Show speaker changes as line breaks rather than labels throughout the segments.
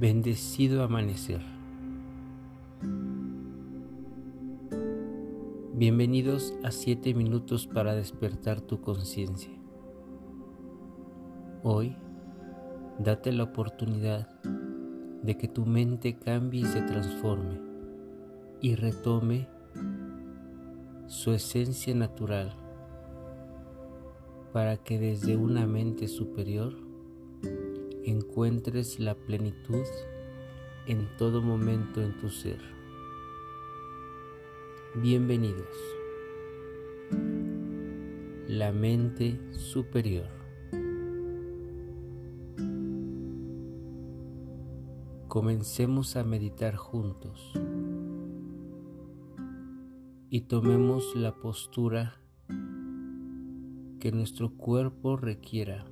Bendecido amanecer. Bienvenidos a 7 minutos para despertar tu conciencia. Hoy, date la oportunidad de que tu mente cambie y se transforme y retome su esencia natural para que desde una mente superior encuentres la plenitud en todo momento en tu ser. Bienvenidos. La mente superior. Comencemos a meditar juntos y tomemos la postura que nuestro cuerpo requiera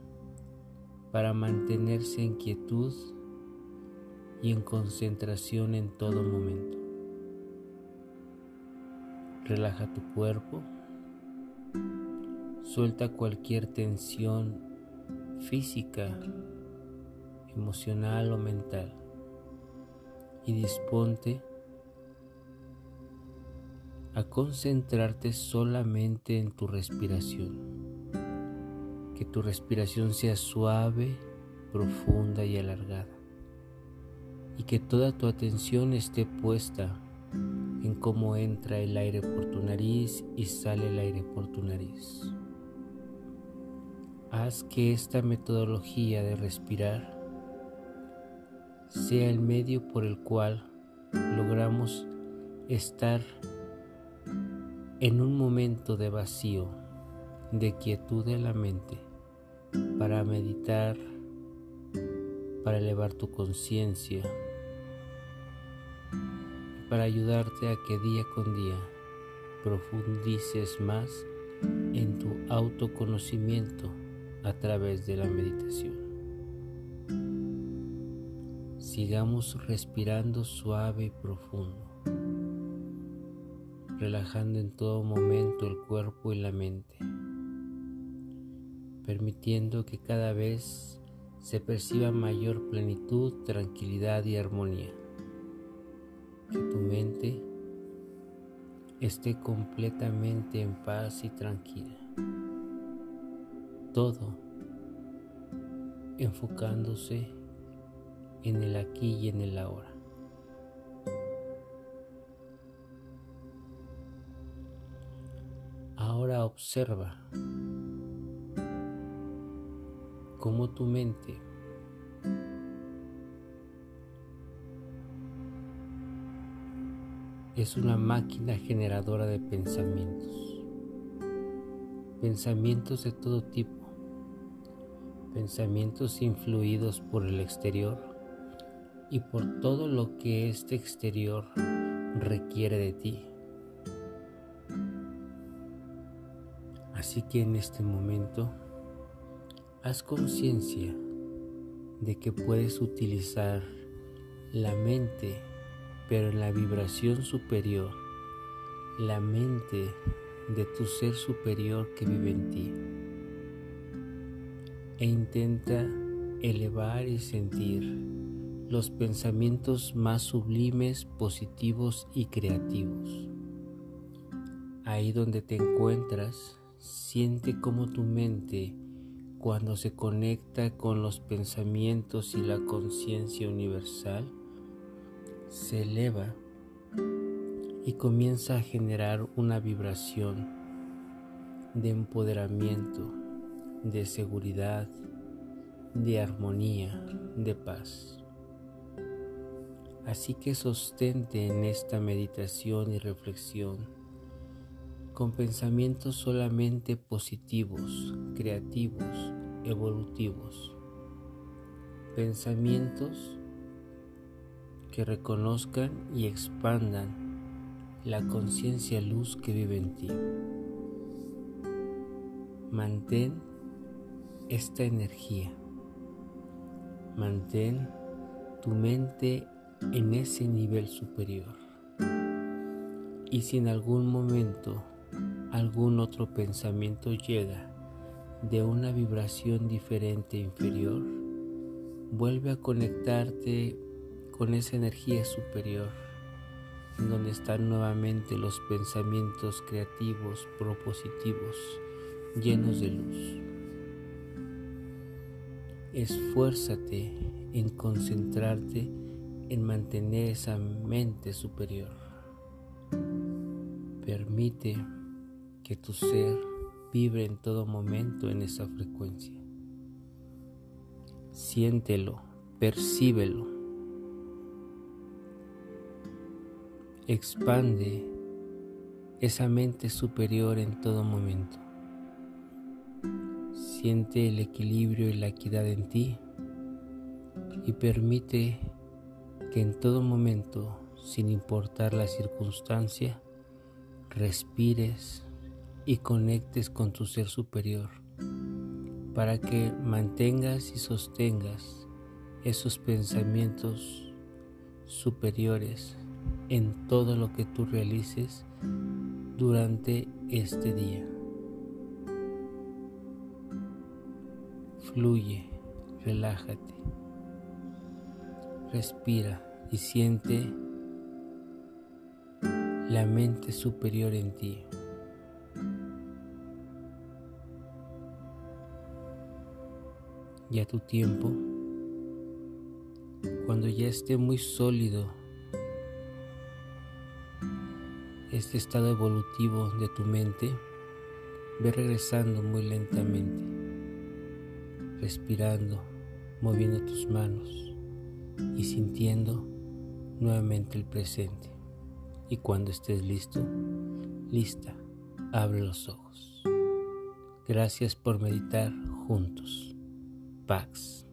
para mantenerse en quietud y en concentración en todo momento. Relaja tu cuerpo, suelta cualquier tensión física, emocional o mental. Y disponte a concentrarte solamente en tu respiración que tu respiración sea suave, profunda y alargada, y que toda tu atención esté puesta en cómo entra el aire por tu nariz y sale el aire por tu nariz. Haz que esta metodología de respirar sea el medio por el cual logramos estar en un momento de vacío, de quietud de la mente para meditar, para elevar tu conciencia, para ayudarte a que día con día profundices más en tu autoconocimiento a través de la meditación. Sigamos respirando suave y profundo, relajando en todo momento el cuerpo y la mente permitiendo que cada vez se perciba mayor plenitud, tranquilidad y armonía. Que tu mente esté completamente en paz y tranquila. Todo enfocándose en el aquí y en el ahora. Ahora observa como tu mente es una máquina generadora de pensamientos. Pensamientos de todo tipo. Pensamientos influidos por el exterior y por todo lo que este exterior requiere de ti. Así que en este momento Haz conciencia de que puedes utilizar la mente, pero en la vibración superior, la mente de tu ser superior que vive en ti. E intenta elevar y sentir los pensamientos más sublimes, positivos y creativos. Ahí donde te encuentras, siente como tu mente cuando se conecta con los pensamientos y la conciencia universal, se eleva y comienza a generar una vibración de empoderamiento, de seguridad, de armonía, de paz. Así que sostente en esta meditación y reflexión con pensamientos solamente positivos, creativos, evolutivos. Pensamientos que reconozcan y expandan la conciencia luz que vive en ti. Mantén esta energía. Mantén tu mente en ese nivel superior. Y si en algún momento algún otro pensamiento llega de una vibración diferente inferior, vuelve a conectarte con esa energía superior, en donde están nuevamente los pensamientos creativos, propositivos, llenos de luz. Esfuérzate en concentrarte en mantener esa mente superior. Permite que tu ser vibre en todo momento en esa frecuencia. Siéntelo, percíbelo. Expande esa mente superior en todo momento. Siente el equilibrio y la equidad en ti y permite que en todo momento, sin importar la circunstancia, respires y conectes con tu ser superior para que mantengas y sostengas esos pensamientos superiores en todo lo que tú realices durante este día. Fluye, relájate, respira y siente la mente superior en ti. Y a tu tiempo, cuando ya esté muy sólido este estado evolutivo de tu mente, ve regresando muy lentamente, respirando, moviendo tus manos y sintiendo nuevamente el presente. Y cuando estés listo, lista, abre los ojos. Gracias por meditar juntos. backs